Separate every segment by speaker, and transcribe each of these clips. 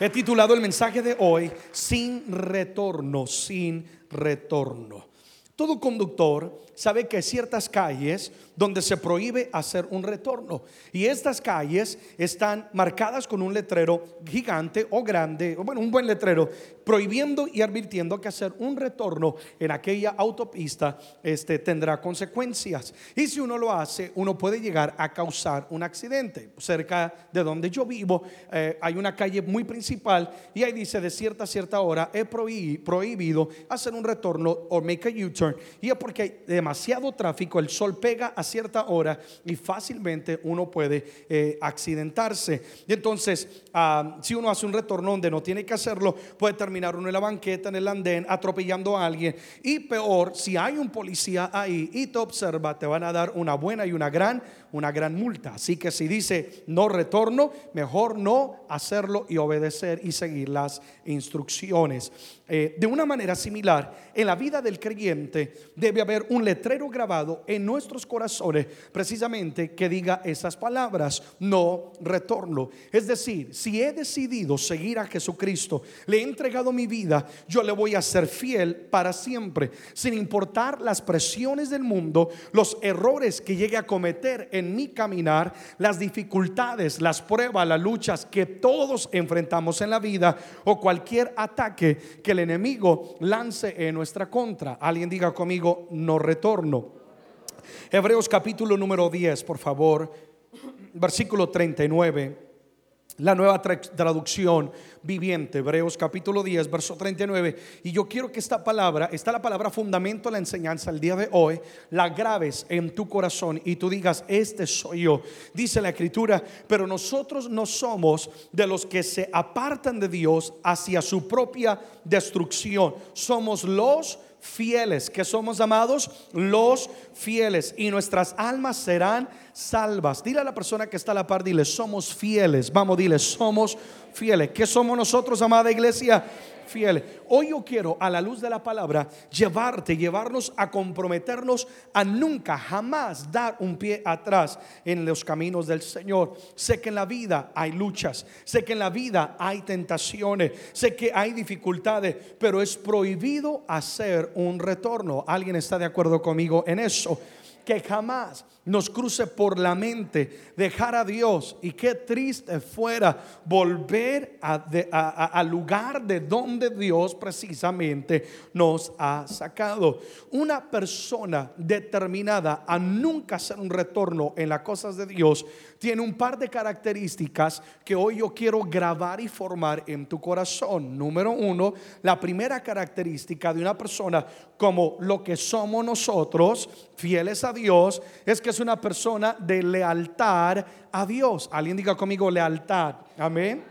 Speaker 1: He titulado el mensaje de hoy Sin retorno, sin retorno. Todo conductor sabe que hay ciertas calles donde se prohíbe hacer un retorno. Y estas calles están marcadas con un letrero gigante o grande, o bueno, un buen letrero, prohibiendo y advirtiendo que hacer un retorno en aquella autopista este, tendrá consecuencias. Y si uno lo hace, uno puede llegar a causar un accidente. Cerca de donde yo vivo eh, hay una calle muy principal y ahí dice de cierta a cierta hora he prohibido hacer un retorno o make a U-turn. Y es porque hay demasiado tráfico, el sol pega a cierta hora y fácilmente uno puede eh, accidentarse. Y entonces, ah, si uno hace un retorno donde no tiene que hacerlo, puede terminar uno en la banqueta, en el andén, atropellando a alguien. Y peor, si hay un policía ahí y te observa, te van a dar una buena y una gran, una gran multa. Así que si dice no retorno, mejor no hacerlo y obedecer y seguir las instrucciones. Eh, de una manera similar, en la vida del creyente debe haber un letrero grabado en nuestros corazones precisamente que diga esas palabras, no retorno. Es decir, si he decidido seguir a Jesucristo, le he entregado mi vida, yo le voy a ser fiel para siempre, sin importar las presiones del mundo, los errores que llegue a cometer mi caminar, las dificultades, las pruebas, las luchas que todos enfrentamos en la vida o cualquier ataque que le enemigo lance en nuestra contra. Alguien diga conmigo, no retorno. Hebreos capítulo número 10, por favor, versículo 39. La nueva traducción viviente, Hebreos capítulo 10, verso 39. Y yo quiero que esta palabra, está la palabra fundamento de la enseñanza el día de hoy, la graves en tu corazón y tú digas, este soy yo. Dice la escritura, pero nosotros no somos de los que se apartan de Dios hacia su propia destrucción. Somos los fieles, que somos amados los fieles y nuestras almas serán salvas. Dile a la persona que está a la par, dile, somos fieles. Vamos, dile, somos fieles. ¿Qué somos nosotros, amada iglesia? Fieles. Hoy yo quiero, a la luz de la palabra, llevarte, llevarnos a comprometernos a nunca, jamás dar un pie atrás en los caminos del Señor. Sé que en la vida hay luchas, sé que en la vida hay tentaciones, sé que hay dificultades, pero es prohibido hacer un retorno. ¿Alguien está de acuerdo conmigo en eso? Que jamás nos cruce por la mente dejar a Dios y qué triste fuera volver al lugar de donde Dios precisamente nos ha sacado. Una persona determinada a nunca hacer un retorno en las cosas de Dios tiene un par de características que hoy yo quiero grabar y formar en tu corazón. Número uno, la primera característica de una persona como lo que somos nosotros, fieles a Dios, es que es una persona de lealtad a Dios. Alguien diga conmigo lealtad. Amén.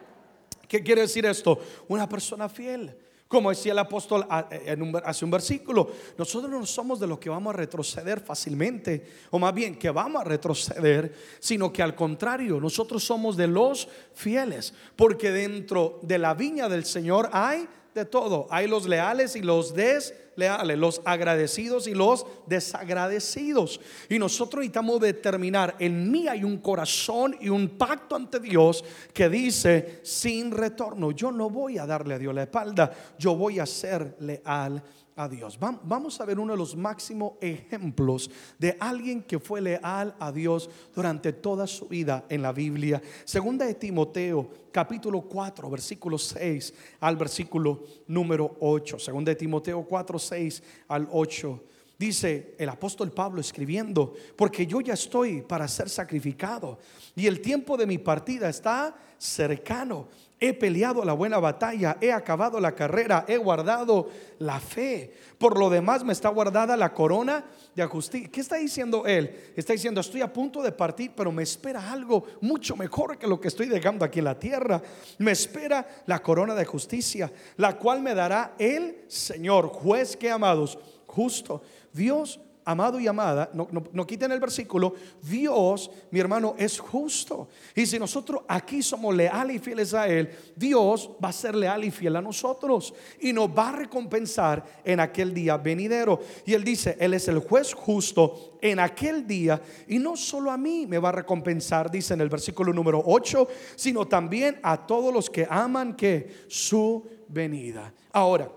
Speaker 1: ¿Qué quiere decir esto? Una persona fiel. Como decía el apóstol hace un versículo, nosotros no somos de los que vamos a retroceder fácilmente, o más bien que vamos a retroceder, sino que al contrario, nosotros somos de los fieles, porque dentro de la viña del Señor hay todo. Hay los leales y los desleales, los agradecidos y los desagradecidos. Y nosotros necesitamos determinar, en mí hay un corazón y un pacto ante Dios que dice, sin retorno, yo no voy a darle a Dios la espalda, yo voy a ser leal a Dios. Vamos a ver uno de los máximos ejemplos de alguien que fue leal a Dios durante toda su vida en la Biblia. Segunda de Timoteo, capítulo 4, versículo 6 al versículo número 8. Segunda de Timoteo 4, 6 al 8. Dice el apóstol Pablo escribiendo, porque yo ya estoy para ser sacrificado y el tiempo de mi partida está cercano. He peleado la buena batalla, he acabado la carrera, he guardado la fe. Por lo demás me está guardada la corona de justicia. ¿Qué está diciendo él? Está diciendo, estoy a punto de partir, pero me espera algo mucho mejor que lo que estoy dejando aquí en la tierra. Me espera la corona de justicia, la cual me dará el Señor, juez que amados, justo. Dios amado y amada, no, no, quiten el versículo, Dios, mi hermano, es justo. Y si nosotros aquí somos leales y fieles a Él, Dios va a ser leal y fiel a nosotros y nos va a recompensar en aquel día venidero. Y Él dice, Él es el juez justo en aquel día y no solo a mí me va a recompensar, dice en el versículo número 8, sino también a todos los que aman que su venida. Ahora,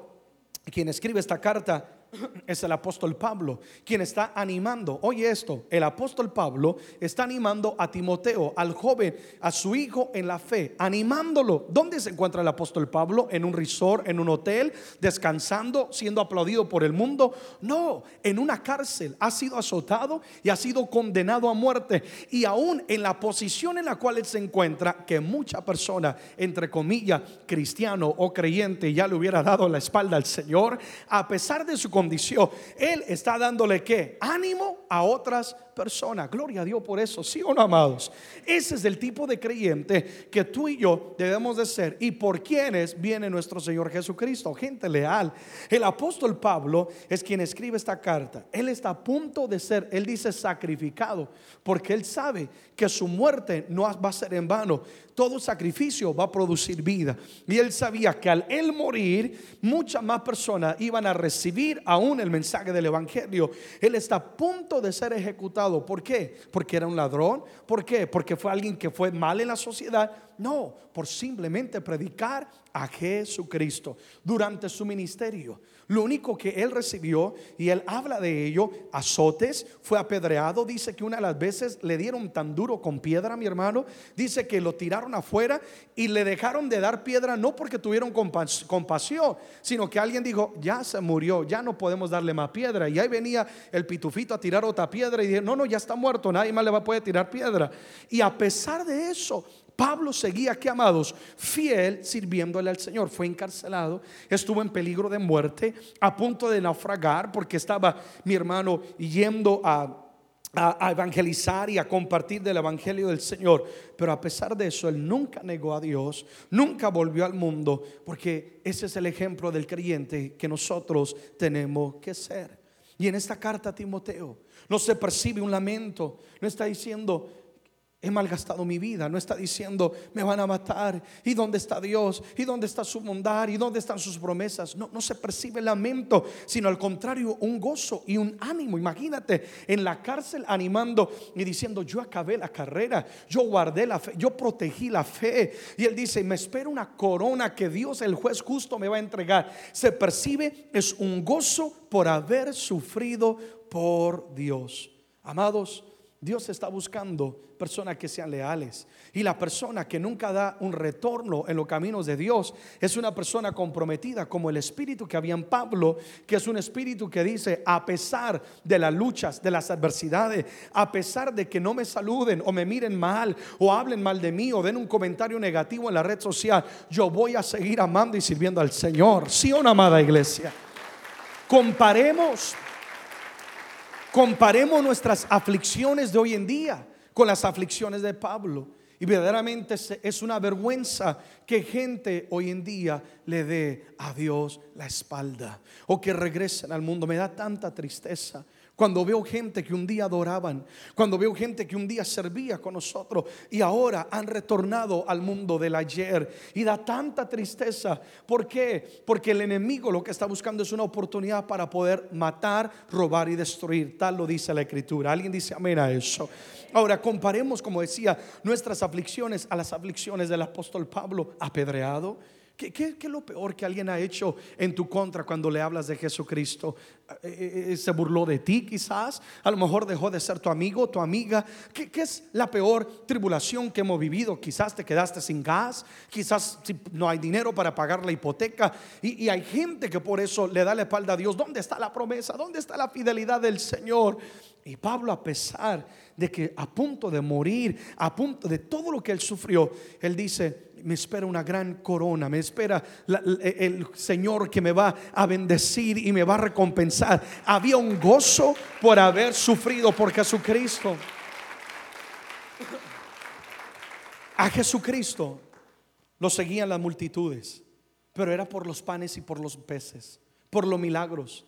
Speaker 1: quien escribe esta carta es el apóstol Pablo, quien está animando. Oye esto, el apóstol Pablo está animando a Timoteo, al joven, a su hijo en la fe, animándolo. ¿Dónde se encuentra el apóstol Pablo? ¿En un resort, en un hotel, descansando, siendo aplaudido por el mundo? No, en una cárcel. Ha sido azotado y ha sido condenado a muerte. Y aún en la posición en la cual él se encuentra, que mucha persona, entre comillas, cristiano o creyente, ya le hubiera dado la espalda al Señor, a pesar de su Él está dándole qué? Ánimo a otras personas. Gloria a Dios por eso, sí o no, amados. Ese es el tipo de creyente que tú y yo debemos de ser y por quienes viene nuestro Señor Jesucristo, gente leal. El apóstol Pablo es quien escribe esta carta. Él está a punto de ser, él dice sacrificado, porque él sabe que su muerte no va a ser en vano. Todo sacrificio va a producir vida. Y él sabía que al él morir, muchas más personas iban a recibir aún el mensaje del Evangelio. Él está a punto de ser ejecutado. ¿Por qué? Porque era un ladrón. ¿Por qué? Porque fue alguien que fue mal en la sociedad. No, por simplemente predicar a Jesucristo durante su ministerio. Lo único que él recibió, y él habla de ello, azotes, fue apedreado. Dice que una de las veces le dieron tan duro con piedra, mi hermano. Dice que lo tiraron afuera y le dejaron de dar piedra, no porque tuvieron compasión, sino que alguien dijo, ya se murió, ya no podemos darle más piedra. Y ahí venía el pitufito a tirar otra piedra y dije, no, no, ya está muerto, nadie más le va a poder tirar piedra. Y a pesar de eso, Pablo seguía aquí, amados, fiel sirviéndole al Señor. Fue encarcelado, estuvo en peligro de muerte, a punto de naufragar, porque estaba mi hermano yendo a, evangelizar y a compartir del Evangelio del Señor. Pero a pesar de eso, él nunca negó a Dios, nunca volvió al mundo, porque ese es el ejemplo del creyente que nosotros tenemos que ser. Y en esta carta a Timoteo no se percibe un lamento, no está diciendo, he malgastado mi vida. No está diciendo, me van a matar. ¿Y dónde está Dios? ¿Y dónde está su bondad? ¿Y dónde están sus promesas? No, no se percibe lamento, sino al contrario, un gozo y un ánimo. Imagínate en la cárcel animando y diciendo, yo acabé la carrera, yo guardé la fe, yo protegí la fe. Y él dice, me espera una corona que Dios, el juez justo, me va a entregar. Se percibe, es un gozo por haber sufrido por Dios. Amados, Dios está buscando personas que sean leales. Y la persona que nunca da un retorno en los caminos de Dios es una persona comprometida, como el espíritu que había en Pablo, que es un espíritu que dice, a pesar de las luchas, de las adversidades, a pesar de que no me saluden o me miren mal o hablen mal de mí o den un comentario negativo en la red social, yo voy a seguir amando y sirviendo al Señor. Sí, una amada iglesia. Comparemos Comparemos nuestras aflicciones de hoy en día con las aflicciones de Pablo. Y verdaderamente es una vergüenza que gente hoy en día le dé a Dios la espalda o que regresen al mundo. Me da tanta tristeza. Cuando veo gente que un día adoraban, cuando veo gente que un día servía con nosotros y ahora han retornado al mundo del ayer y da tanta tristeza. ¿Por qué? Porque el enemigo lo que está buscando es una oportunidad para poder matar, robar y destruir. Tal lo dice la escritura. ¿Alguien dice amén a eso? Ahora comparemos, como decía, nuestras aflicciones a las aflicciones del apóstol Pablo, apedreado ¿Qué, es lo peor que alguien ha hecho en tu contra cuando le hablas de Jesucristo? Eh, eh, eh, ¿Se burló de ti quizás? A lo mejor dejó de ser tu amigo, tu amiga. ¿Qué, es la peor tribulación que hemos vivido? Quizás te quedaste sin gas, quizás no hay dinero para pagar la hipoteca. Y, y hay gente que por eso le da la espalda a Dios. ¿Dónde está la promesa? ¿Dónde está la fidelidad del Señor? Y Pablo, a pesar de que a punto de morir, a punto de todo lo que él sufrió, él dice, me espera una gran corona, me espera el Señor que me va a bendecir y me va a recompensar. Había un gozo por haber sufrido por Jesucristo. A Jesucristo lo seguían las multitudes, pero era por los panes y por los peces, por los milagros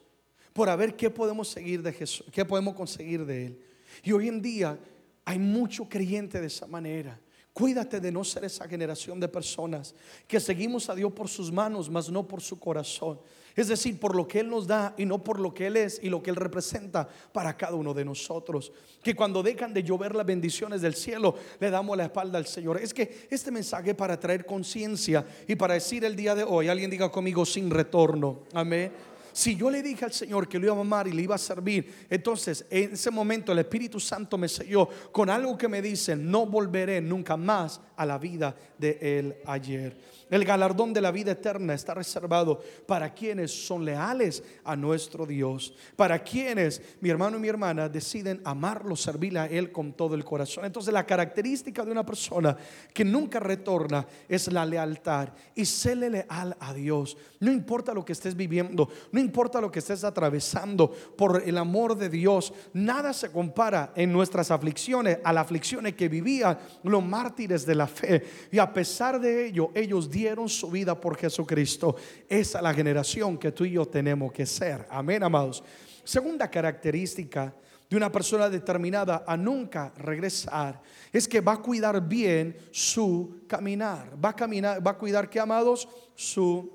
Speaker 1: por a ver qué podemos seguir de Jesús, qué podemos conseguir de Él. Y hoy en día hay mucho creyente de esa manera. Cuídate de no ser esa generación de personas que seguimos a Dios por sus manos, mas no por su corazón. Es decir, por lo que Él nos da y no por lo que Él es y lo que Él representa para cada uno de nosotros. Que cuando dejan de llover las bendiciones del cielo, le damos la espalda al Señor. Es que este mensaje para traer conciencia y para decir el día de hoy, alguien diga conmigo sin retorno. Amén. Si yo le dije al Señor que lo iba a amar y le iba a servir, entonces en ese momento el Espíritu Santo me selló con algo que me dice, no volveré nunca más a la vida de él ayer. El galardón de la vida eterna está reservado para quienes son leales a nuestro Dios, para quienes, mi hermano y mi hermana, deciden amarlo, servirle a Él con todo el corazón. Entonces la característica de una persona que nunca retorna es la lealtad y séle leal a Dios. No importa lo que estés viviendo, no importa lo que estés atravesando, por el amor de Dios, nada se compara en nuestras aflicciones a las aflicciones que vivían los mártires de la fe. Y a pesar de ello, ellos dieron su vida por Jesucristo. Esa es la generación que tú y yo tenemos que ser. Amén, amados. Segunda característica de una persona determinada a nunca regresar es que va a cuidar bien su caminar. Va a caminar, va a cuidar que amados su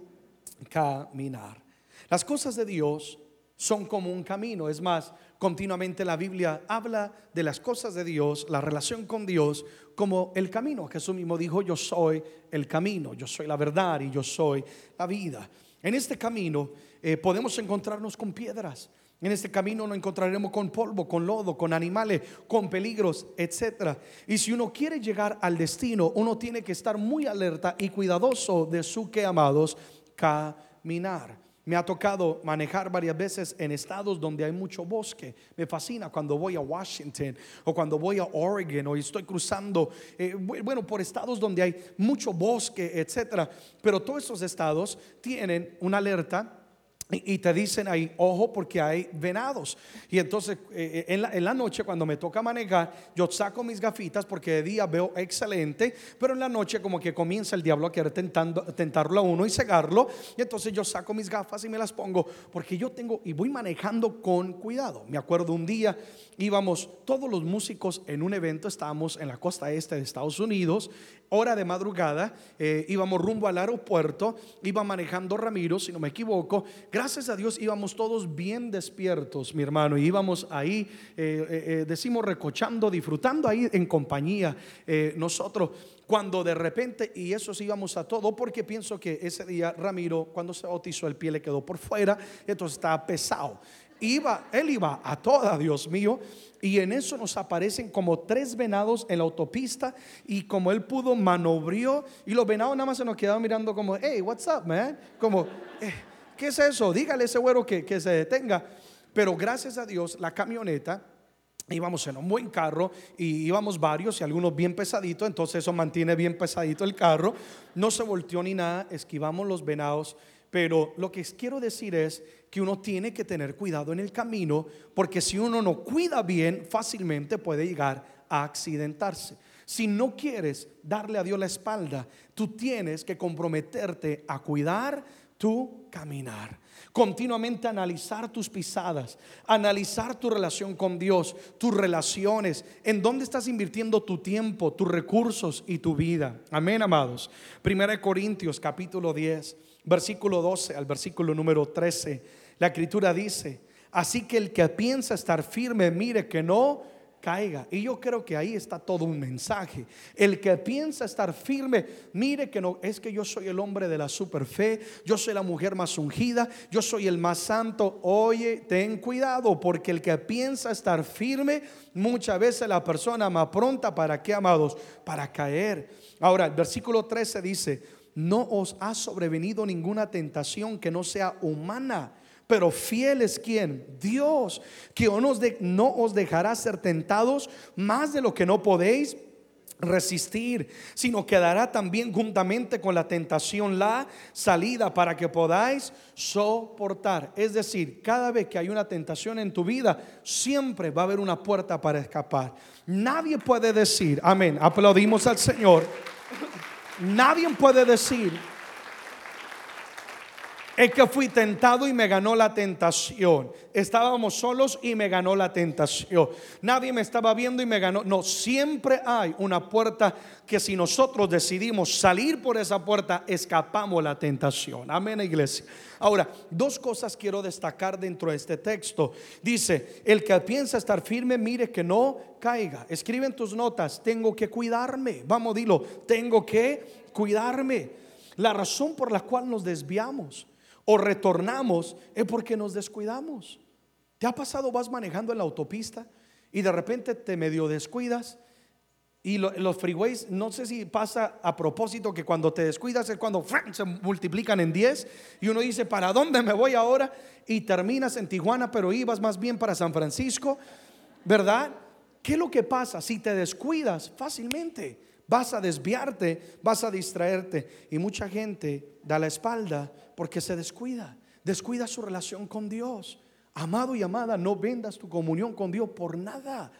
Speaker 1: caminar. Las cosas de Dios son como un camino, es más, continuamente la Biblia habla de las cosas de Dios, la relación con Dios, como el camino. Jesús mismo dijo, yo soy el camino, yo soy la verdad y yo soy la vida. En este camino eh, podemos encontrarnos con piedras. En este camino nos encontraremos con polvo, con lodo, con animales, con peligros, etc. Y si uno quiere llegar al destino, uno tiene que estar muy alerta y cuidadoso de su que amados caminar. Me ha tocado manejar varias veces en estados donde hay mucho bosque. Me fascina cuando voy a Washington o cuando voy a Oregon o estoy cruzando, eh, bueno, por estados donde hay mucho bosque, etcétera. Pero todos esos estados tienen una alerta y te dicen ahí, ojo, porque hay venados. Y entonces eh, eh, en, la, noche cuando me toca manejar, yo saco mis gafitas porque de día veo excelente, pero en la noche como que comienza el diablo a querer tentando, tentarlo a uno y cegarlo. Y entonces yo saco mis gafas y me las pongo porque yo tengo y voy manejando con cuidado. Me acuerdo un día íbamos todos los músicos en un evento, estábamos en la costa este de Estados Unidos, hora de madrugada, eh, íbamos rumbo al aeropuerto, iba manejando Ramiro, si no me equivoco, gracias a Dios íbamos todos bien despiertos, mi hermano, y íbamos ahí, eh, eh, decimos, recochando, disfrutando ahí en compañía nosotros, cuando de repente, y eso íbamos a todo, porque pienso que ese día Ramiro, cuando se bautizó, el pie le quedó por fuera, entonces estaba pesado iba, él iba a toda, Dios mío, y en eso nos aparecen como tres venados en la autopista y como él pudo manobrió y los venados nada más se nos quedaban mirando como, hey, what's up, man? Como, eh, ¿qué es eso? Dígale a ese güero que, que se detenga. Pero gracias a Dios, la camioneta íbamos en un buen carro y íbamos varios y algunos bien pesaditos, entonces eso mantiene bien pesadito el carro, no se volteó ni nada, esquivamos los venados pero lo que quiero decir es que uno tiene que tener cuidado en el camino, porque si uno no cuida bien, fácilmente puede llegar a accidentarse. Si no quieres darle a Dios la espalda, tú tienes que comprometerte a cuidar tu caminar. Continuamente analizar tus pisadas, analizar tu relación con Dios, tus relaciones, en dónde estás invirtiendo tu tiempo, tus recursos y tu vida. Amén, amados. Primera de Corintios capítulo 10 versículo 12 al versículo número 13, la escritura dice, así que el que piensa estar firme, mire que no caiga. Y yo creo que ahí está todo un mensaje. El que piensa estar firme, mire que no, es que yo soy el hombre de la super fe, yo soy la mujer más ungida, yo soy el más santo. Oye, ten cuidado, porque el que piensa estar firme, muchas veces la persona más pronta, ¿para qué, amados? Para caer. Ahora, el versículo 13 dice, no os ha sobrevenido ninguna tentación que no sea humana. Pero fiel es quien, Dios, que no os dejará ser tentados más de lo que no podéis resistir, sino que dará también juntamente con la tentación la salida para que podáis soportar. Es decir, cada vez que hay una tentación en tu vida, siempre va a haber una puerta para escapar. Nadie puede decir, amén, aplaudimos al Señor. Nadie puede decir, Es que fui tentado y me ganó la tentación. Estábamos solos y me ganó la tentación. Nadie me estaba viendo y me ganó. No, siempre hay una puerta que si nosotros decidimos salir por esa puerta, escapamos la tentación. Amén, iglesia. Ahora, dos cosas quiero destacar dentro de este texto. Dice, el que piensa estar firme, mire que no caiga. Escribe en tus notas, tengo que cuidarme. Vamos, dilo, tengo que cuidarme. La razón por la cual nos desviamos o retornamos es porque nos descuidamos. ¿Te ha pasado, vas manejando en la autopista y de repente te medio descuidas? Y los freeways, no sé si pasa a propósito que cuando te descuidas es cuando se multiplican en 10 y uno dice, ¿para dónde me voy ahora? Y terminas en Tijuana, pero ibas más bien para San Francisco, ¿verdad? ¿Qué es lo que pasa? Si te descuidas fácilmente, vas a desviarte, vas a distraerte. Y mucha gente da la espalda porque se descuida, descuida su relación con Dios. Amado y amada, no vendas tu comunión con Dios por nada.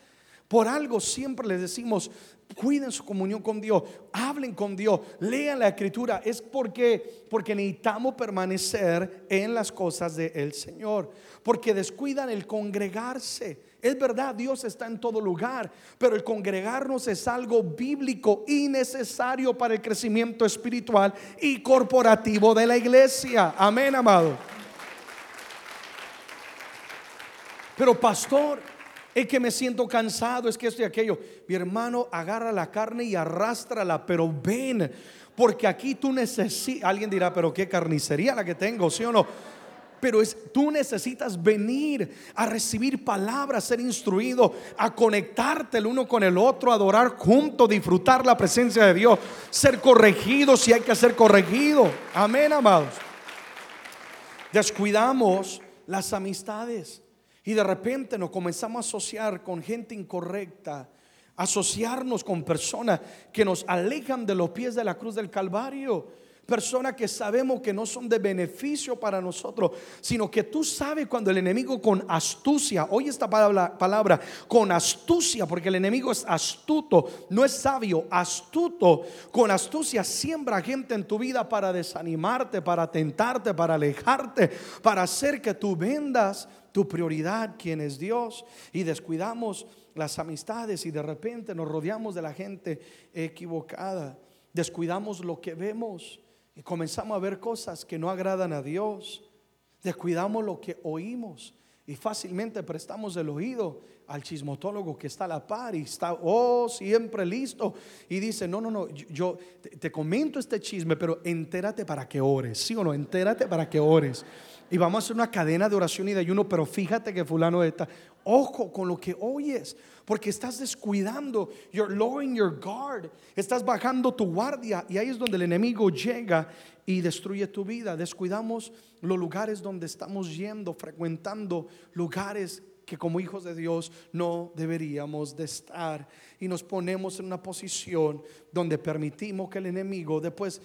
Speaker 1: Por algo siempre les decimos, cuiden su comunión con Dios, hablen con Dios, lean la escritura. Es porque, porque necesitamos permanecer en las cosas del Señor. Porque descuidan el congregarse. Es verdad, Dios está en todo lugar, pero el congregarnos es algo bíblico y necesario para el crecimiento espiritual y corporativo de la iglesia. Amén, amado. Pero pastor, es que me siento cansado, es que esto y aquello. Mi hermano, agarra la carne y arrástrala, pero ven, porque aquí tú necesitas, alguien dirá, pero qué carnicería la que tengo, ¿sí o no? Pero es, tú necesitas venir a recibir palabras, ser instruido, a conectarte el uno con el otro, adorar juntos, disfrutar la presencia de Dios, ser corregido si hay que ser corregido. Amén, amados. Descuidamos las amistades y de repente nos comenzamos a asociar con gente incorrecta, asociarnos con personas que nos alejan de los pies de la cruz del Calvario personas que sabemos que no son de beneficio para nosotros, sino que tú sabes cuando el enemigo con astucia, oye esta palabra, palabra, con astucia, porque el enemigo es astuto, no es sabio, astuto, con astucia siembra gente en tu vida para desanimarte, para tentarte, para alejarte, para hacer que tú vendas tu prioridad, quien es Dios, y descuidamos las amistades y de repente nos rodeamos de la gente equivocada, descuidamos lo que vemos y comenzamos a ver cosas que no agradan a Dios. Descuidamos lo que oímos y fácilmente prestamos el oído al chismotólogo que está a la par y está, oh, siempre listo. Y dice, no, no, no, yo te, comento este chisme, pero entérate para que ores, ¿sí o no? Entérate para que ores. Y vamos a hacer una cadena de oración y de ayuno, pero fíjate que fulano está. Ojo con lo que oyes, porque estás descuidando, you're lowering your guard, estás bajando tu guardia y ahí es donde el enemigo llega y destruye tu vida. Descuidamos los lugares donde estamos yendo, frecuentando lugares que como hijos de Dios no deberíamos de estar y nos ponemos en una posición donde permitimos que el enemigo después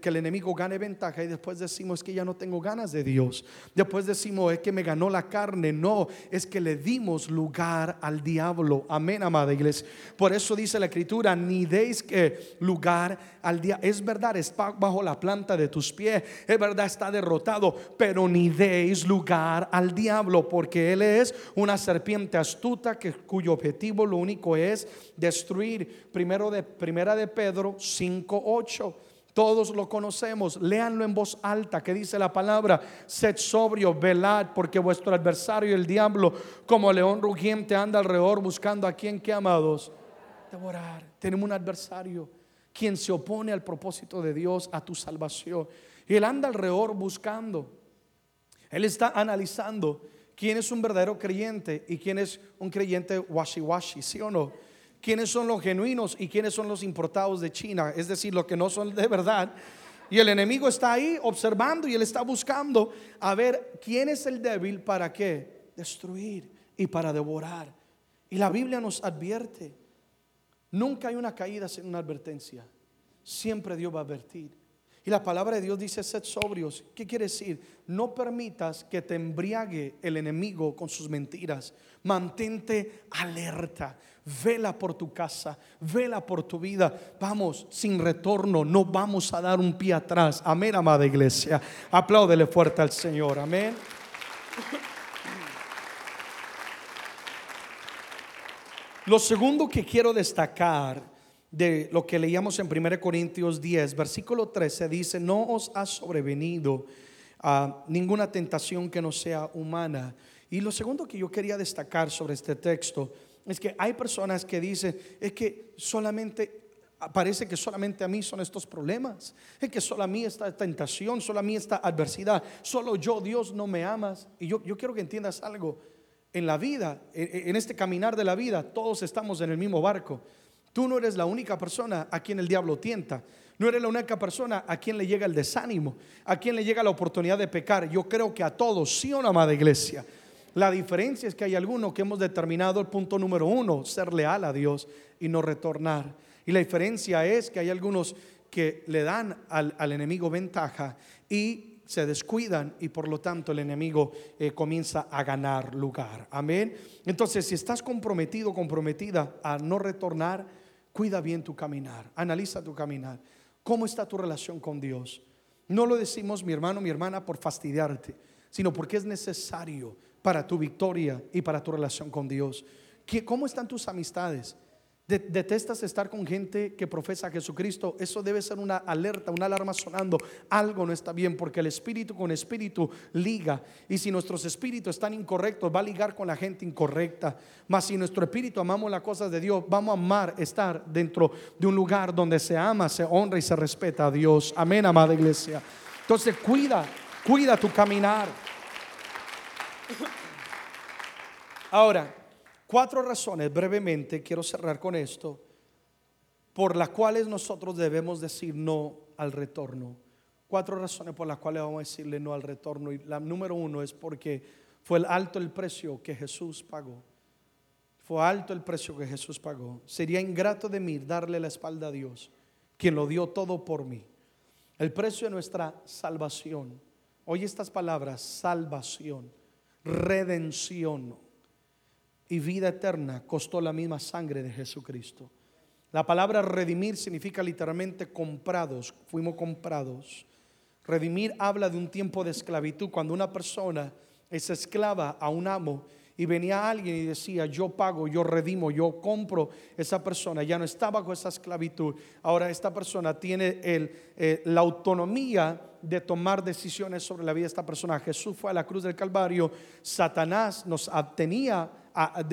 Speaker 1: que el enemigo gane ventaja y después decimos es que ya no tengo ganas de Dios. Después decimos es que me ganó la carne, no, es que le dimos lugar al diablo. Amén, amada iglesia. Por eso dice la escritura, ni deis que lugar al diablo. Es verdad, está bajo la planta de tus pies, es verdad, está derrotado, pero ni deis lugar al diablo porque él es una serpiente astuta que cuyo objetivo lo único es destruir. Primero de, primera de Pedro 5.8. Todos lo conocemos. Léanlo en voz alta que dice la palabra. Sed sobrio, velad, porque vuestro adversario, el diablo, como león rugiente, anda alrededor buscando a quien que amados. Devorar. Tenemos un adversario quien se opone al propósito de Dios, a tu salvación. Y él anda alrededor buscando. Él está analizando quién es un verdadero creyente y quién es un creyente washi-washi, ¿sí o no? Quiénes son los genuinos y quiénes son los importados de China, es decir, los que no son de verdad. Y el enemigo está ahí observando y él está buscando a ver quién es el débil para qué? Destruir y para devorar. Y la Biblia nos advierte, nunca hay una caída sin una advertencia. Siempre Dios va a advertir. Y la palabra de Dios dice, sed sobrios. ¿Qué quiere decir? No permitas que te embriague el enemigo con sus mentiras. Mantente alerta. Vela por tu casa, vela por tu vida. Vamos, sin retorno, no vamos a dar un pie atrás. Amén, amada iglesia. Apláudele fuerte al Señor. Amén. Lo segundo que quiero destacar de lo que leíamos en 1 Corintios 10, versículo 13, dice, no os ha sobrevenido a ninguna tentación que no sea humana. Y lo segundo que yo quería destacar sobre este texto es que hay personas que dicen, es que solamente parece que solamente a mí son estos problemas, es que solo a mí esta tentación, solo a mí esta adversidad, solo yo, Dios, no me amas. Y yo, yo quiero que entiendas algo, en la vida, en este caminar de la vida, todos estamos en el mismo barco. Tú no eres la única persona a quien el diablo tienta. No eres la única persona a quien le llega el desánimo, a quien le llega la oportunidad de pecar. Yo creo que a todos, sí o no, amada iglesia. La diferencia es que hay algunos que hemos determinado el punto número uno, ser leal a Dios y no retornar. Y la diferencia es que hay algunos que le dan al, enemigo ventaja y se descuidan y por lo tanto el enemigo eh, comienza a ganar lugar. Amén. Entonces, si estás comprometido, comprometida a no retornar, Cuida bien tu caminar, analiza tu caminar. ¿Cómo está tu relación con Dios? No lo decimos, mi hermano, mi hermana, por fastidiarte, sino porque es necesario para tu victoria y para tu relación con Dios. ¿Cómo están tus amistades? Detestas estar con gente que profesa a Jesucristo, eso debe ser una alerta, una alarma sonando. Algo no está bien porque el espíritu con espíritu liga. Y si nuestros espíritus están incorrectos, va a ligar con la gente incorrecta. Mas si nuestro espíritu amamos las cosas de Dios, vamos a amar estar dentro de un lugar donde se ama, se honra y se respeta a Dios. Amén, amada iglesia. Entonces cuida, cuida tu caminar. Ahora, Cuatro razones, brevemente, quiero cerrar con esto, por las cuales nosotros debemos decir no al retorno. Cuatro razones por las cuales vamos a decirle no al retorno. Y la número uno es porque fue alto el precio que Jesús pagó. Fue alto el precio que Jesús pagó. Sería ingrato de mí darle la espalda a Dios, quien lo dio todo por mí. El precio de nuestra salvación. Oye estas palabras, salvación, redención, y vida eterna costó la misma sangre de Jesucristo. La palabra redimir significa literalmente comprados, fuimos comprados. Redimir habla de un tiempo de esclavitud, cuando una persona es esclava a un amo y venía alguien y decía, yo pago, yo redimo, yo compro esa persona, ya no está bajo esa esclavitud. Ahora esta persona tiene el, eh, la autonomía de tomar decisiones sobre la vida de esta persona. Jesús fue a la cruz del Calvario, Satanás nos tenía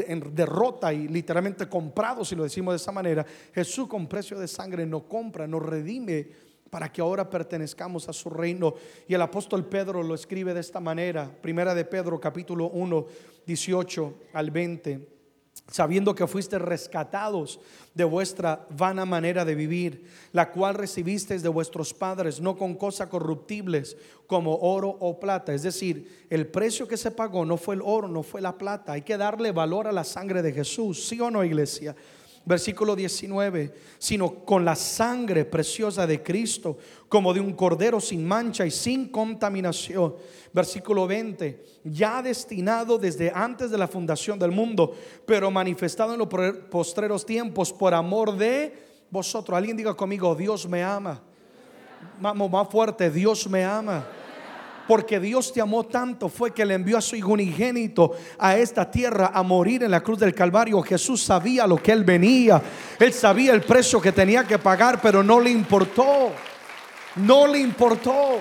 Speaker 1: en derrota y literalmente comprado, si lo decimos de esa manera. Jesús con precio de sangre nos compra, nos redime para que ahora pertenezcamos a su reino. Y el apóstol Pedro lo escribe de esta manera, primera de Pedro capítulo 1, 18 al 20 sabiendo que fuiste rescatados de vuestra vana manera de vivir, la cual recibisteis de vuestros padres, no con cosas corruptibles como oro o plata. Es decir, el precio que se pagó no fue el oro, no fue la plata. Hay que darle valor a la sangre de Jesús, ¿sí o no, iglesia? Versículo 19, sino con la sangre preciosa de Cristo, como de un cordero sin mancha y sin contaminación. Versículo 20, ya destinado desde antes de la fundación del mundo, pero manifestado en los postreros tiempos por amor de vosotros. Alguien diga conmigo, Dios me ama. Vamos más fuerte, Dios me ama porque Dios te amó tanto fue que le envió a su hijo unigénito a esta tierra a morir en la cruz del Calvario. Jesús sabía lo que él venía. Él sabía el precio que tenía que pagar, pero no le importó. No le importó.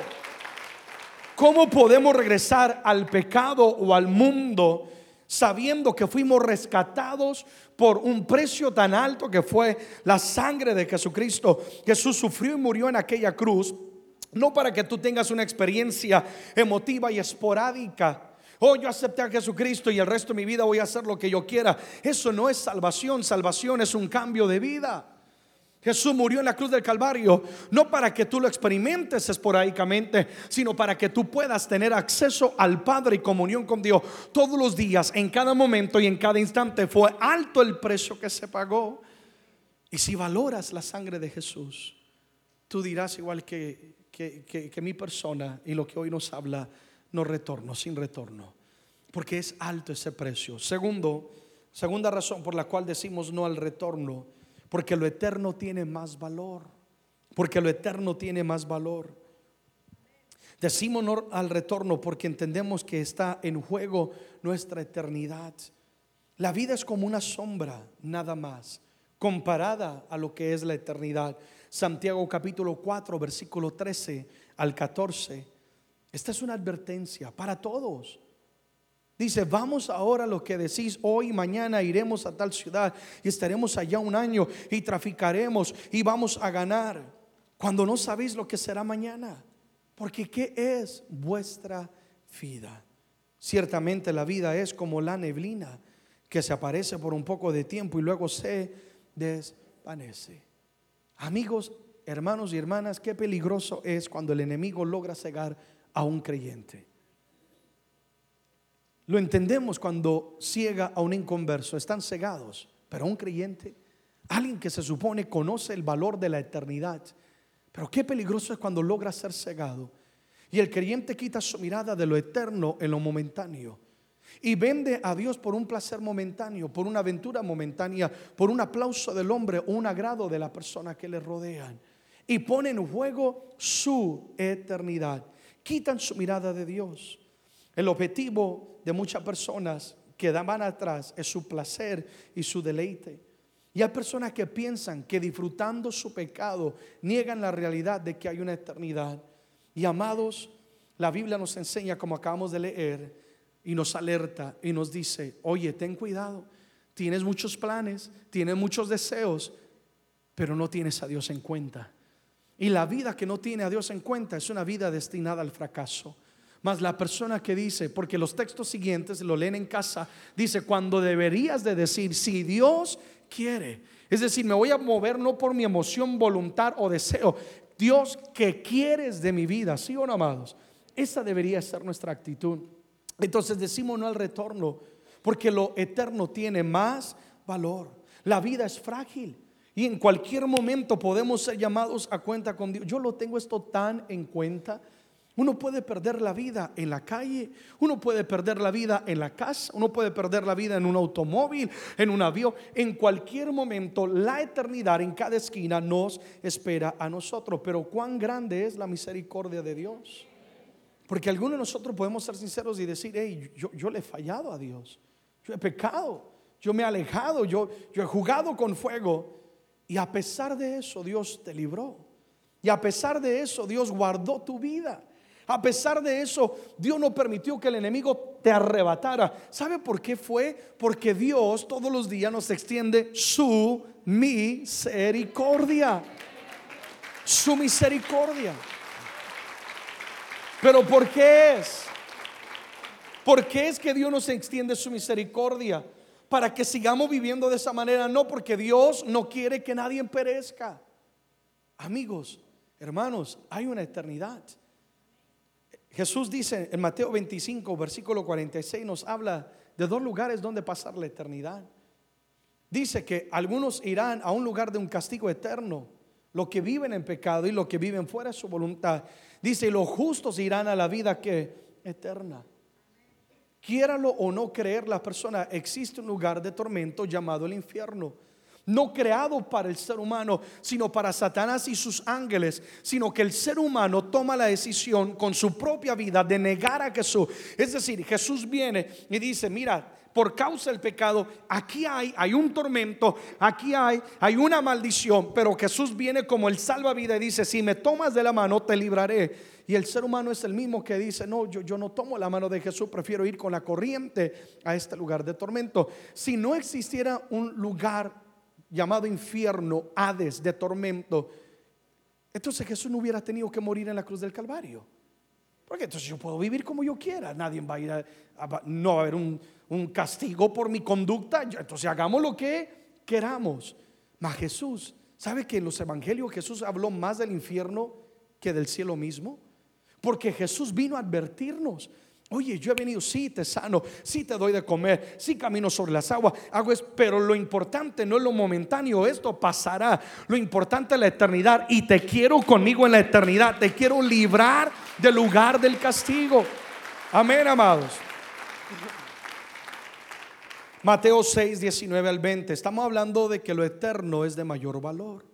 Speaker 1: ¿Cómo podemos regresar al pecado o al mundo sabiendo que fuimos rescatados por un precio tan alto que fue la sangre de Jesucristo? Jesús sufrió y murió en aquella cruz no para que tú tengas una experiencia emotiva y esporádica. Oh, yo acepté a Jesucristo y el resto de mi vida voy a hacer lo que yo quiera. Eso no es salvación. Salvación es un cambio de vida. Jesús murió en la cruz del Calvario, no para que tú lo experimentes esporádicamente, sino para que tú puedas tener acceso al Padre y comunión con Dios todos los días, en cada momento y en cada instante. Fue alto el precio que se pagó. Y si valoras la sangre de Jesús, tú dirás igual que que, que mi persona y lo que hoy nos habla no retorno, sin retorno, porque es alto ese precio. Segundo, segunda razón por la cual decimos no al retorno, porque lo eterno tiene más valor, porque lo eterno tiene más valor. Decimos no al retorno porque entendemos que está en juego nuestra eternidad. La vida es como una sombra, nada más, comparada a lo que es la eternidad. Santiago capítulo 4, versículo 13 al 14. Esta es una advertencia para todos. Dice, vamos ahora lo que decís, hoy, mañana iremos a tal ciudad y estaremos allá un año y traficaremos y vamos a ganar, cuando no sabéis lo que será mañana. Porque ¿qué es vuestra vida? Ciertamente la vida es como la neblina que se aparece por un poco de tiempo y luego se desvanece. Amigos, hermanos y hermanas, qué peligroso es cuando el enemigo logra cegar a un creyente. Lo entendemos cuando ciega a un inconverso, están cegados, pero a un creyente, alguien que se supone conoce el valor de la eternidad, pero qué peligroso es cuando logra ser cegado. Y el creyente quita su mirada de lo eterno en lo momentáneo. Y vende a Dios por un placer momentáneo, por una aventura momentánea, por un aplauso del hombre o un agrado de la persona que le rodean. Y pone en juego su eternidad. Quitan su mirada de Dios. El objetivo de muchas personas que van atrás es su placer y su deleite. Y hay personas que piensan que disfrutando su pecado niegan la realidad de que hay una eternidad. Y amados, la Biblia nos enseña, como acabamos de leer, y nos alerta y nos dice, oye, ten cuidado, tienes muchos planes, tienes muchos deseos, pero no tienes a Dios en cuenta. Y la vida que no tiene a Dios en cuenta es una vida destinada al fracaso. Mas la persona que dice, porque los textos siguientes lo leen en casa, dice, cuando deberías de decir, si Dios quiere. Es decir, me voy a mover no por mi emoción, voluntad o deseo. Dios, ¿qué quieres de mi vida? ¿Sí o no, amados? Esa debería ser nuestra actitud. Entonces decimos no al retorno, porque lo eterno tiene más valor. La vida es frágil y en cualquier momento podemos ser llamados a cuenta con Dios. Yo lo tengo esto tan en cuenta uno puede perder la vida en la calle, uno puede perder la vida en la casa, uno puede perder la vida en un automóvil, en un avión. En cualquier momento, la eternidad en cada esquina nos espera a nosotros. Pero cuán grande es la misericordia de Dios. Porque algunos de nosotros podemos ser sinceros y decir, hey, yo, le he fallado a Dios, yo he pecado, yo me he alejado, yo, yo he jugado con fuego. Y a pesar de eso, Dios te libró. Y a pesar de eso, Dios guardó tu vida. A pesar de eso, Dios no permitió que el enemigo te arrebatara. ¿Sabe por qué fue? Porque Dios todos los días nos extiende su misericordia. Su misericordia. Pero ¿por qué es? ¿Por qué es que Dios nos extiende su misericordia? Para que sigamos viviendo de esa manera. No porque Dios no quiere que nadie perezca. Amigos, hermanos, hay una eternidad. Jesús dice en Mateo 25, versículo 46, nos habla de dos lugares donde pasar la eternidad. Dice que algunos irán a un lugar de un castigo eterno, los que viven en pecado y los que viven fuera de su voluntad. Dice, los justos irán a la vida que eterna. Quiéralo o no creer la persona, existe un lugar de tormento llamado el infierno no creado para el ser humano, sino para Satanás y sus ángeles, sino que el ser humano toma la decisión con su propia vida de negar a Jesús. Es decir, Jesús viene y dice, mira, por causa del pecado, aquí hay, hay un tormento, aquí hay, hay una maldición, pero Jesús viene como el salvavidas y dice, si me tomas de la mano, te libraré. Y el ser humano es el mismo que dice, no, yo, yo no tomo la mano de Jesús, prefiero ir con la corriente a este lugar de tormento. Si no existiera un lugar llamado infierno, Hades, de tormento, entonces Jesús no hubiera tenido que morir en la cruz del Calvario. Porque entonces yo puedo vivir como yo quiera, nadie va a ir a, no va a haber un, un, castigo por mi conducta, entonces hagamos lo que queramos. Mas Jesús, ¿sabe que en los evangelios Jesús habló más del infierno que del cielo mismo? Porque Jesús vino a advertirnos Oye, yo he venido, sí te sano, sí te doy de comer, sí camino sobre las aguas, hago es, pero lo importante no es lo momentáneo, esto pasará. Lo importante es la eternidad y te quiero conmigo en la eternidad, te quiero librar del lugar del castigo. Amén, amados. Mateo 6, 19 al 20. Estamos hablando de que lo eterno es de mayor valor.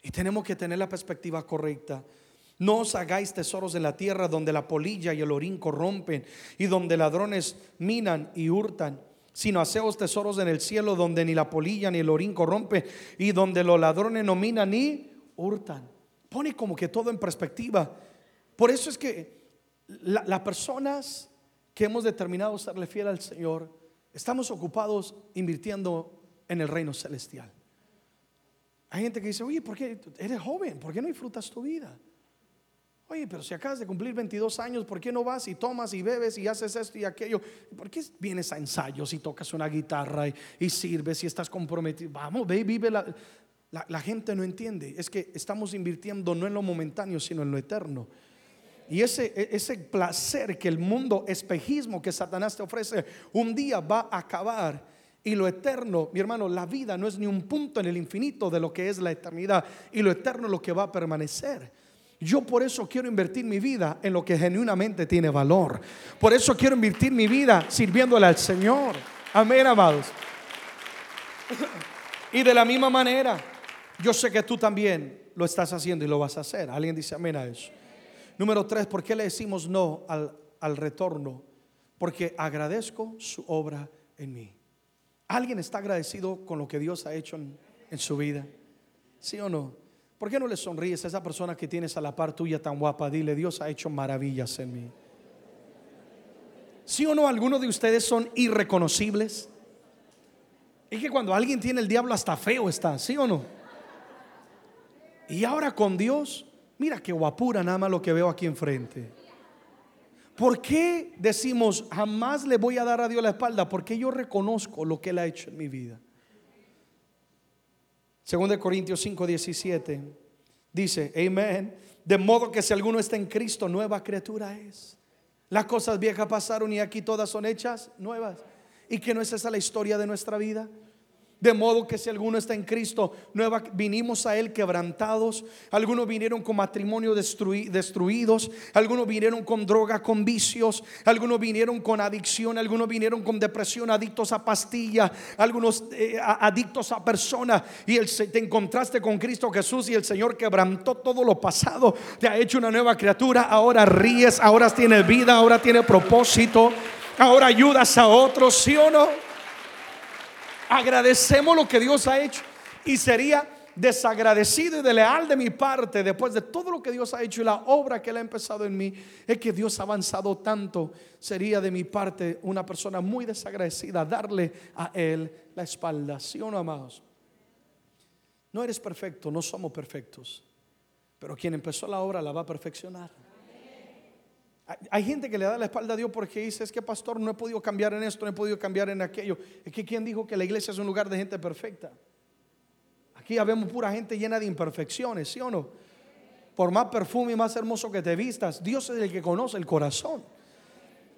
Speaker 1: Y tenemos que tener la perspectiva correcta. No os hagáis tesoros en la tierra donde la polilla y el orín corrompen y donde ladrones minan y hurtan, sino haceos tesoros en el cielo donde ni la polilla ni el orín corrompen y donde los ladrones no minan ni hurtan. Pone como que todo en perspectiva. Por eso es que las personas que hemos determinado serle fiel al Señor, estamos ocupados invirtiendo en el reino celestial. Hay gente que dice, oye, ¿por qué eres joven? ¿Por qué no disfrutas tu vida? Oye, pero si acabas de cumplir 22 años, ¿por qué no vas y tomas y bebes y haces esto y aquello? ¿Por qué vienes a ensayos y tocas una guitarra y, sirves y estás comprometido? Vamos, ve y vive la, la, gente no entiende. Es que estamos invirtiendo no en lo momentáneo, sino en lo eterno. Y ese, e, ese placer que el mundo, espejismo que Satanás te ofrece, un día va a acabar. Y lo eterno, mi hermano, la vida no es ni un punto en el infinito de lo que es la eternidad. Y lo eterno es lo que va a permanecer. Yo por eso quiero invertir mi vida en lo que genuinamente tiene valor. Por eso quiero invertir mi vida sirviéndole al Señor. Amén, amados. Y de la misma manera, yo sé que tú también lo estás haciendo y lo vas a hacer. Alguien dice amén a eso. Número tres, ¿por qué le decimos no al, retorno? Porque agradezco su obra en mí. ¿Alguien está agradecido con lo que Dios ha hecho en, en su vida? ¿Sí o no? ¿Por qué no le sonríes a esa persona que tienes a la par tuya tan guapa? Dile, Dios ha hecho maravillas en mí. ¿Sí o no algunos de ustedes son irreconocibles? Es que cuando alguien tiene el diablo hasta feo está, ¿sí o no? Y ahora con Dios, mira qué guapura nada más lo que veo aquí enfrente. ¿Por qué decimos jamás le voy a dar a Dios la espalda? Porque yo reconozco lo que Él ha hecho en mi vida. Según de Corintios 5, 17, dice, amén. De modo que si alguno está en Cristo, nueva criatura es. Las cosas viejas pasaron y aquí todas son hechas nuevas. ¿Y que no es esa la historia de nuestra vida? De modo que si alguno está en Cristo, vinimos a Él quebrantados. Algunos vinieron con matrimonio destruidos. Algunos vinieron con droga, con vicios. Algunos vinieron con adicción. Algunos vinieron con depresión, adictos a pastillas. Algunos eh, adictos a personas. Y te encontraste con Cristo Jesús y el Señor quebrantó todo lo pasado. Te ha hecho una nueva criatura. Ahora ríes, ahora tienes vida, ahora tienes propósito. Ahora ayudas a otros, ¿sí o no? Agradecemos lo que Dios ha hecho y sería desagradecido y de leal de mi parte después de todo lo que Dios ha hecho y la obra que Él ha empezado en mí, es que Dios ha avanzado tanto, sería de mi parte una persona muy desagradecida darle a Él la espalda, ¿sí o no, amados? No eres perfecto, no somos perfectos, pero quien empezó la obra la va a perfeccionar. Hay gente que le da la espalda a Dios porque dice, es que pastor, no he podido cambiar en esto, no he podido cambiar en aquello. Es que ¿quién dijo que la iglesia es un lugar de gente perfecta? Aquí vemos pura gente llena de imperfecciones, ¿sí o no? Por más perfume y más hermoso que te vistas, Dios es el que conoce el corazón.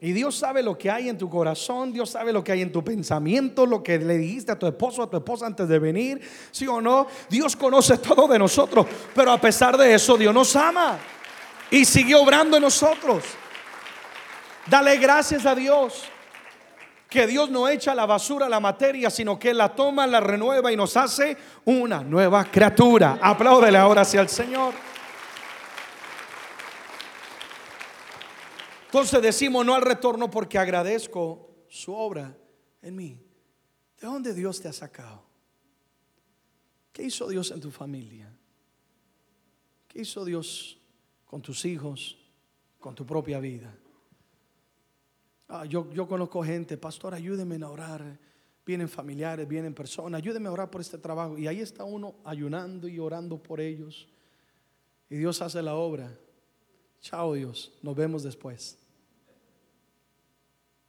Speaker 1: Y Dios sabe lo que hay en tu corazón, Dios sabe lo que hay en tu pensamiento, lo que le dijiste a tu esposo, a tu esposa antes de venir, sí o no. Dios conoce todo de nosotros, pero a pesar de eso, Dios nos ama y siguió obrando en nosotros. Dale gracias a Dios que Dios no echa la basura la materia, sino que la toma, la renueva y nos hace una nueva criatura. Apláudele ahora hacia el Señor. Entonces decimos no al retorno porque agradezco su obra en mí. ¿De dónde Dios te ha sacado? ¿Qué hizo Dios en tu familia? ¿Qué hizo Dios con tus hijos, con tu propia vida. Ah, yo, yo conozco gente, pastor, ayúdeme a orar. Vienen familiares, vienen personas, ayúdeme a orar por este trabajo. Y ahí está uno ayunando y orando por ellos. Y Dios hace la obra. Chao Dios, nos vemos después.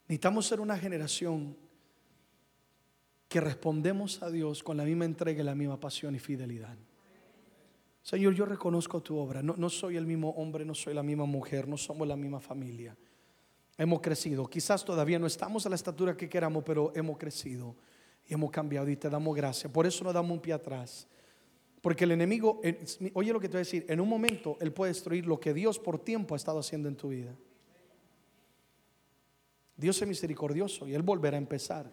Speaker 1: Necesitamos ser una generación que respondemos a Dios con la misma entrega, la misma pasión y fidelidad. Señor, yo reconozco tu obra. No, no soy el mismo hombre, no soy la misma mujer, no somos la misma familia. Hemos crecido. Quizás todavía no estamos a la estatura que queramos, pero hemos crecido y hemos cambiado y te damos gracias. Por eso nos damos un pie atrás. Porque el enemigo, oye lo que te voy a decir, en un momento él puede destruir lo que Dios por tiempo ha estado haciendo en tu vida. Dios es misericordioso y él volverá a empezar.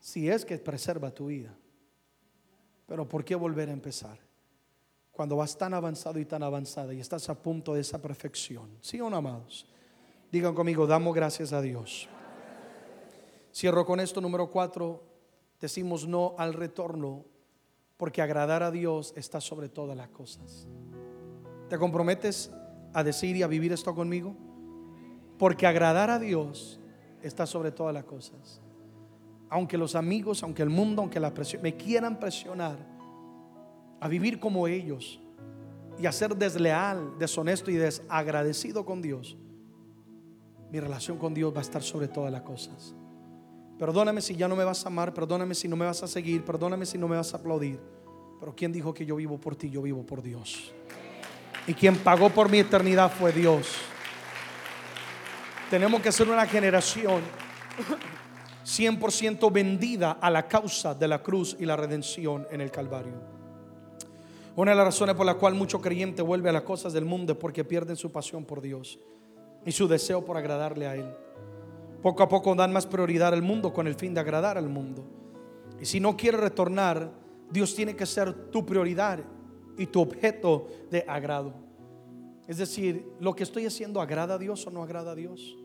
Speaker 1: Si es que preserva tu vida. Pero ¿por qué volver a empezar? Cuando vas tan avanzado y tan avanzada y estás a punto de esa perfección. ¿Sí o no, amados? Digan conmigo, damos gracias a Dios. Cierro con esto, número cuatro. Decimos no al retorno porque agradar a Dios está sobre todas las cosas. ¿Te comprometes a decir y a vivir esto conmigo? Porque agradar a Dios está sobre todas las cosas. Aunque los amigos, aunque el mundo, aunque la presión, me quieran presionar a vivir como ellos y a ser desleal, deshonesto y desagradecido con Dios, mi relación con Dios va a estar sobre todas las cosas. Perdóname si ya no me vas a amar, perdóname si no me vas a seguir, perdóname si no me vas a aplaudir. Pero ¿quién dijo que yo vivo por ti? Yo vivo por Dios. Y quien pagó por mi eternidad fue Dios. Tenemos que ser una generación 100% vendida a la causa de la cruz y la redención en el Calvario. Una de las razones por la cual mucho creyente vuelve a las cosas del mundo es porque pierden su pasión por Dios y su deseo por agradarle a Él. Poco a poco dan más prioridad al mundo con el fin de agradar al mundo. Y si no quiere retornar, Dios tiene que ser tu prioridad y tu objeto de agrado. Es decir, lo que estoy haciendo agrada a Dios o no agrada a Dios.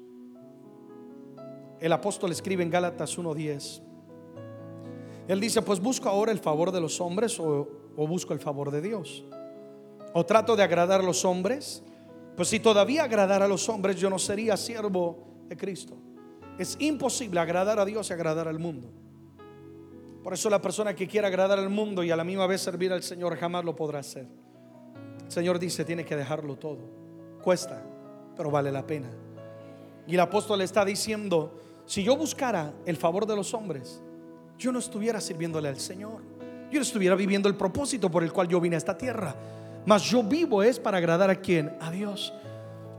Speaker 1: El apóstol escribe en Gálatas 1:10. Él dice, pues busco ahora el favor de los hombres o, o busco el favor de Dios. O trato de agradar a los hombres pues si todavía agradara a los hombres, yo no sería siervo de Cristo. Es imposible agradar a Dios y agradar al mundo. Por eso la persona que quiera agradar al mundo y a la misma vez servir al Señor jamás lo podrá hacer. El Señor dice, tiene que dejarlo todo. Cuesta, pero vale la pena. Y el apóstol está diciendo, si yo buscara el favor de los hombres, yo no estuviera sirviéndole al Señor. Yo estuviera viviendo el propósito por el cual yo vine a esta tierra. Mas yo vivo es para agradar a quién? A Dios.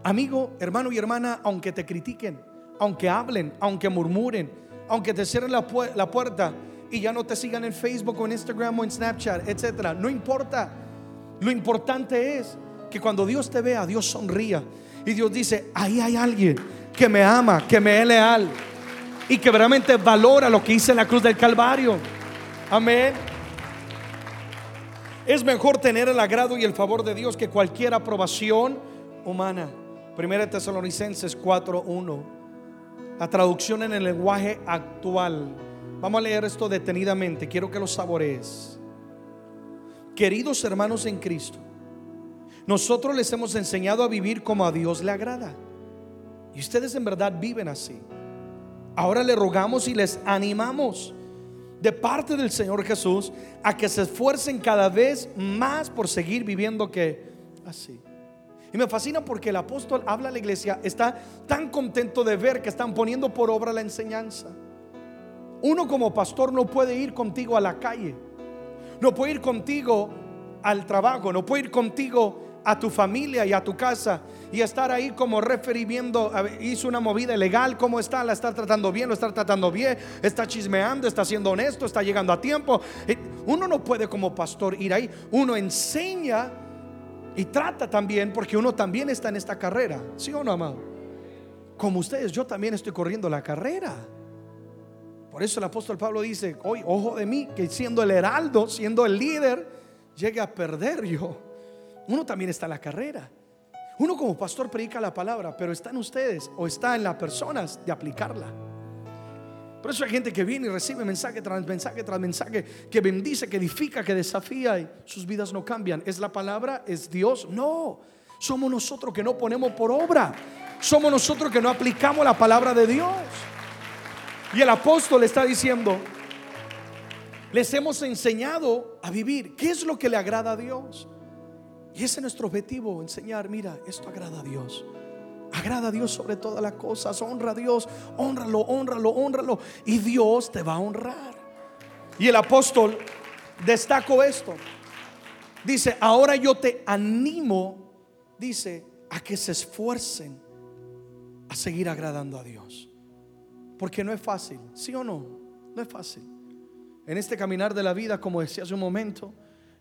Speaker 1: Amigo, hermano y hermana, aunque te critiquen, aunque hablen, aunque murmuren, aunque te cierren la, la puerta y ya no te sigan en Facebook o en Instagram o en Snapchat, etcétera, no importa. Lo importante es que cuando Dios te vea, Dios sonría y Dios dice, ahí hay alguien que me ama, que me es leal y que realmente valora lo que hice en la cruz del Calvario. Amén. Es mejor tener el agrado y el favor de Dios que cualquier aprobación humana. Primera Tesalonicenses 4:1. La traducción en el lenguaje actual. Vamos a leer esto detenidamente. Quiero que lo saborees. Queridos hermanos en Cristo, nosotros les hemos enseñado a vivir como a Dios le agrada. Y ustedes en verdad viven así. Ahora le rogamos y les animamos de parte del Señor Jesús a que se esfuercen cada vez más por seguir viviendo que así. Y me fascina porque el apóstol habla a la iglesia, está tan contento de ver que están poniendo por obra la enseñanza. Uno como pastor no puede ir contigo a la calle, no puede ir contigo al trabajo, no puede ir contigo a tu familia y a tu casa y estar ahí como referiendo, hizo una movida ilegal, ¿cómo está? ¿La está tratando bien? ¿Lo está tratando bien? ¿Está chismeando? ¿Está siendo honesto? ¿Está llegando a tiempo? Eh, uno no puede como pastor ir ahí, uno enseña y trata también porque uno también está en esta carrera, ¿sí o no, amado? Como ustedes, yo también estoy corriendo la carrera. Por eso el apóstol Pablo dice, hoy, ojo de mí, que siendo el heraldo, siendo el líder, llegue a perder yo. Uno también está en la carrera. Uno como pastor predica la palabra, pero está en ustedes o está en las personas de aplicarla. Por eso hay gente que viene y recibe mensaje tras mensaje tras mensaje, que bendice, que edifica, que desafía y sus vidas no cambian. ¿Es la palabra? ¿Es Dios? No. Somos nosotros que no ponemos por obra. Somos nosotros que no aplicamos la palabra de Dios. Y el apóstol está diciendo, les hemos enseñado a vivir. ¿Qué es lo que le agrada a Dios? Y ese es nuestro objetivo, enseñar, mira, esto agrada a Dios. Agrada a Dios sobre todas las cosas. Honra a Dios, honralo, honralo, honralo. Y Dios te va a honrar. Y el apóstol destacó esto. Dice, ahora yo te animo, dice, a que se esfuercen, a seguir agradando a Dios. Porque no es fácil, ¿sí o no? No es fácil. En este caminar de la vida, como decía hace un momento,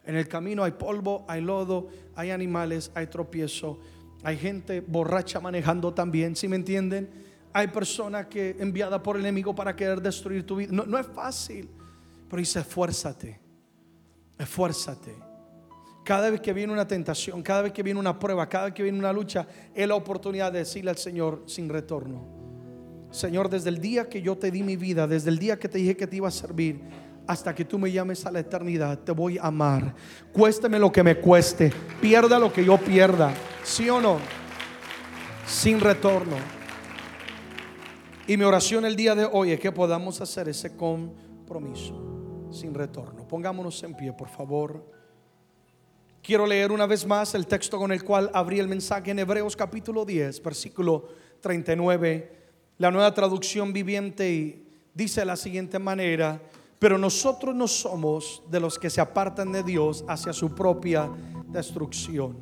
Speaker 1: en el camino hay polvo, hay lodo, hay animales, hay tropiezo, hay gente borracha manejando también, ¿sí me entienden? Hay personas que enviada por el enemigo para querer destruir tu vida. No, no es fácil, pero dice, esfuérzate, esfuérzate. Cada vez que viene una tentación, cada vez que viene una prueba, cada vez que viene una lucha, es la oportunidad de decirle al Señor sin retorno. Señor, desde el día que yo te di mi vida, desde el día que te dije que te iba a servir, hasta que tú me llames a la eternidad, te voy a amar. Cuésteme lo que me cueste, pierda lo que yo pierda, sí o no, sin retorno. Y mi oración el día de hoy es que podamos hacer ese compromiso sin retorno. Pongámonos en pie, por favor. Quiero leer una vez más el texto con el cual abrí el mensaje en Hebreos capítulo 10, versículo 39, la nueva traducción viviente dice de la siguiente manera, pero nosotros no somos de los que se apartan de Dios hacia su propia destrucción.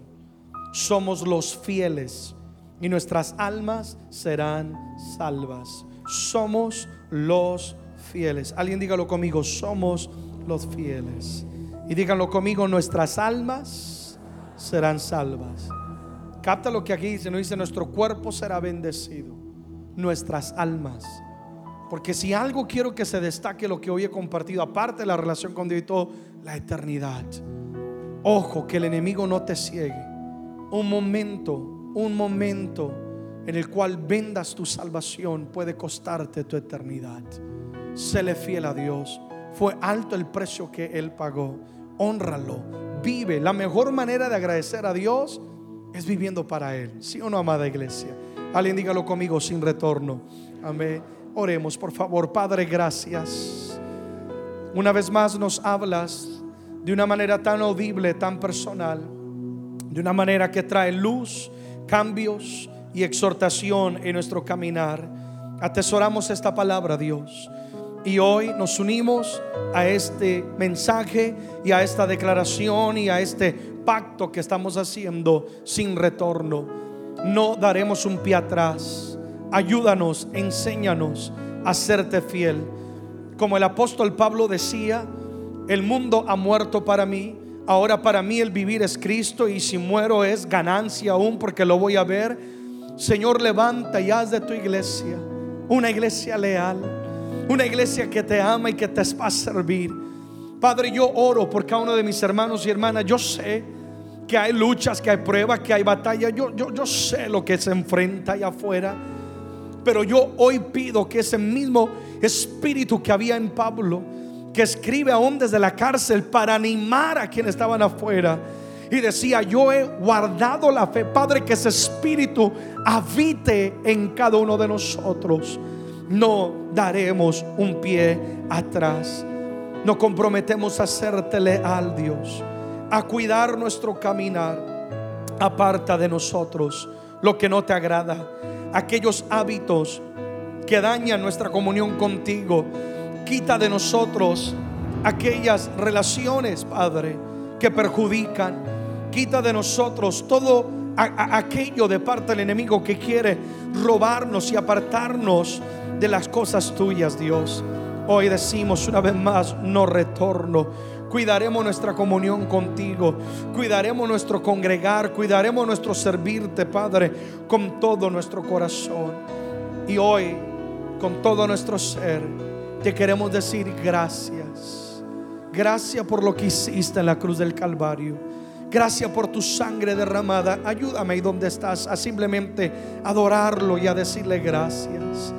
Speaker 1: Somos los fieles y nuestras almas serán salvas. Somos los fieles. Alguien dígalo conmigo, somos los fieles. Y díganlo conmigo, nuestras almas serán salvas. Capta lo que aquí dice, no dice nuestro cuerpo será bendecido, nuestras almas porque si algo quiero que se destaque lo que hoy he compartido, aparte de la relación con Dios y todo, la eternidad. Ojo, que el enemigo no te ciegue. Un momento, un momento en el cual vendas tu salvación puede costarte tu eternidad. Séle fiel a Dios. Fue alto el precio que Él pagó. Honralo. Vive. La mejor manera de agradecer a Dios es viviendo para Él. ¿Sí o no, amada iglesia? Alguien dígalo conmigo sin retorno. Amén. Oremos, por favor. Padre, gracias. Una vez más nos hablas de una manera tan audible, tan personal, de una manera que trae luz, cambios y exhortación en nuestro caminar. Atesoramos esta palabra, Dios. Y hoy nos unimos a este mensaje y a esta declaración y a este pacto que estamos haciendo sin retorno. No daremos un pie atrás Ayúdanos, enséñanos a serte fiel. Como el apóstol Pablo decía, el mundo ha muerto para mí, ahora para mí el vivir es Cristo y si muero es ganancia aún porque lo voy a ver. Señor, levanta y haz de tu iglesia una iglesia leal, una iglesia que te ama y que te va a servir. Padre, yo oro por cada uno de mis hermanos y hermanas. Yo sé que hay luchas, que hay pruebas, que hay batallas. Yo, yo, yo sé lo que se enfrenta allá afuera. Pero yo hoy pido que ese mismo espíritu que había en Pablo, que escribe aún desde la cárcel para animar a quienes estaban afuera, y decía, yo he guardado la fe, Padre, que ese espíritu habite en cada uno de nosotros. No daremos un pie atrás. Nos comprometemos a serte leal, Dios, a cuidar nuestro caminar. Aparta de nosotros lo que no te agrada aquellos hábitos que dañan nuestra comunión contigo. Quita de nosotros aquellas relaciones, Padre, que perjudican. Quita de nosotros todo aquello de parte del enemigo que quiere robarnos y apartarnos de las cosas tuyas, Dios. Hoy decimos una vez más, no retorno Cuidaremos nuestra comunión contigo. Cuidaremos nuestro congregar. Cuidaremos nuestro servirte, Padre, con todo nuestro corazón. Y hoy, con todo nuestro ser, te queremos decir gracias. Gracias por lo que hiciste en la cruz del Calvario. Gracias por tu sangre derramada. Ayúdame ahí donde estás a simplemente adorarlo y a decirle gracias.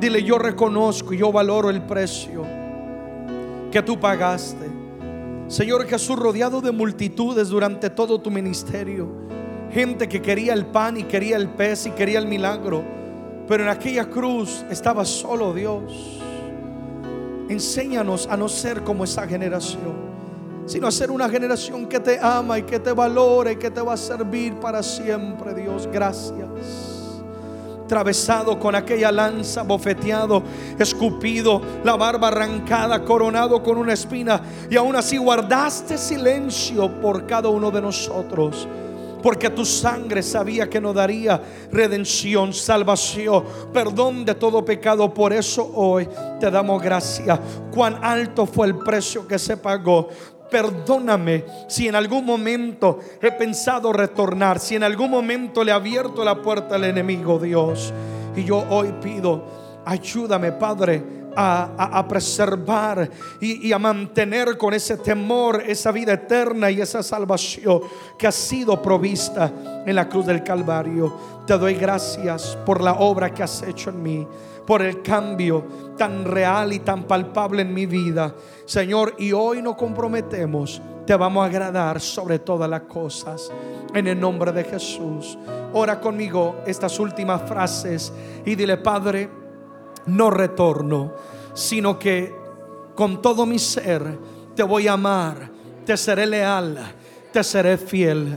Speaker 1: Dile, yo reconozco y yo valoro el precio que tú pagaste Señor Jesús, rodeado de multitudes durante todo tu ministerio. Gente que quería el pan y quería el pez y quería el milagro. Pero en aquella cruz estaba solo Dios. Enséñanos a no ser como esa generación, sino a ser una generación que te ama y que te valore y que te va a servir para siempre, Dios. Gracias atravesado con aquella lanza, bofeteado, escupido, la barba arrancada, coronado con una espina, y aún así guardaste silencio por cada uno de nosotros. porque tu sangre sabía que nos daría redención, salvación, perdón de todo pecado. Por eso hoy te damos gracias. Cuán alto fue el precio que se pagó perdóname si en algún momento he pensado retornar, si en algún momento le he abierto la puerta al enemigo, Dios. Y yo hoy pido, ayúdame, Padre, a, preservar y, a mantener con ese temor esa vida eterna y esa salvación que ha sido provista en la cruz del Calvario. Te doy gracias por la obra que has hecho en mí, por el cambio tan real y tan palpable en mi vida. Señor, y hoy nos comprometemos, te vamos a agradar sobre todas las cosas. En el nombre de Jesús. Ora conmigo estas últimas frases y dile, Padre, no retorno, sino que con todo mi ser te voy a amar, te seré leal, te seré fiel.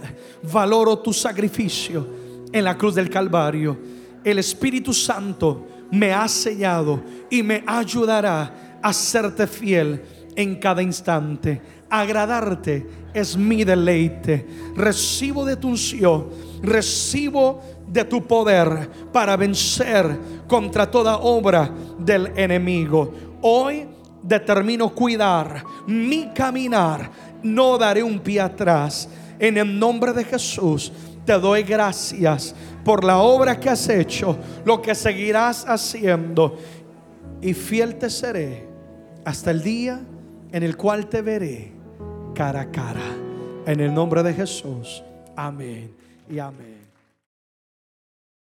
Speaker 1: Valoro tu sacrificio en la cruz del Calvario. El Espíritu Santo me ha sellado y me ayudará a serte fiel en cada instante. Agradarte es mi deleite. Recibo de tu unción, recibo de tu poder para vencer contra toda obra del enemigo. Hoy determino cuidar mi caminar. No daré un pie atrás. En el nombre de Jesús te doy gracias por la obra que has hecho, lo que seguirás haciendo. Y fiel te seré hasta el día en el cual te veré cara a cara. En el nombre de Jesús. Amén y amén.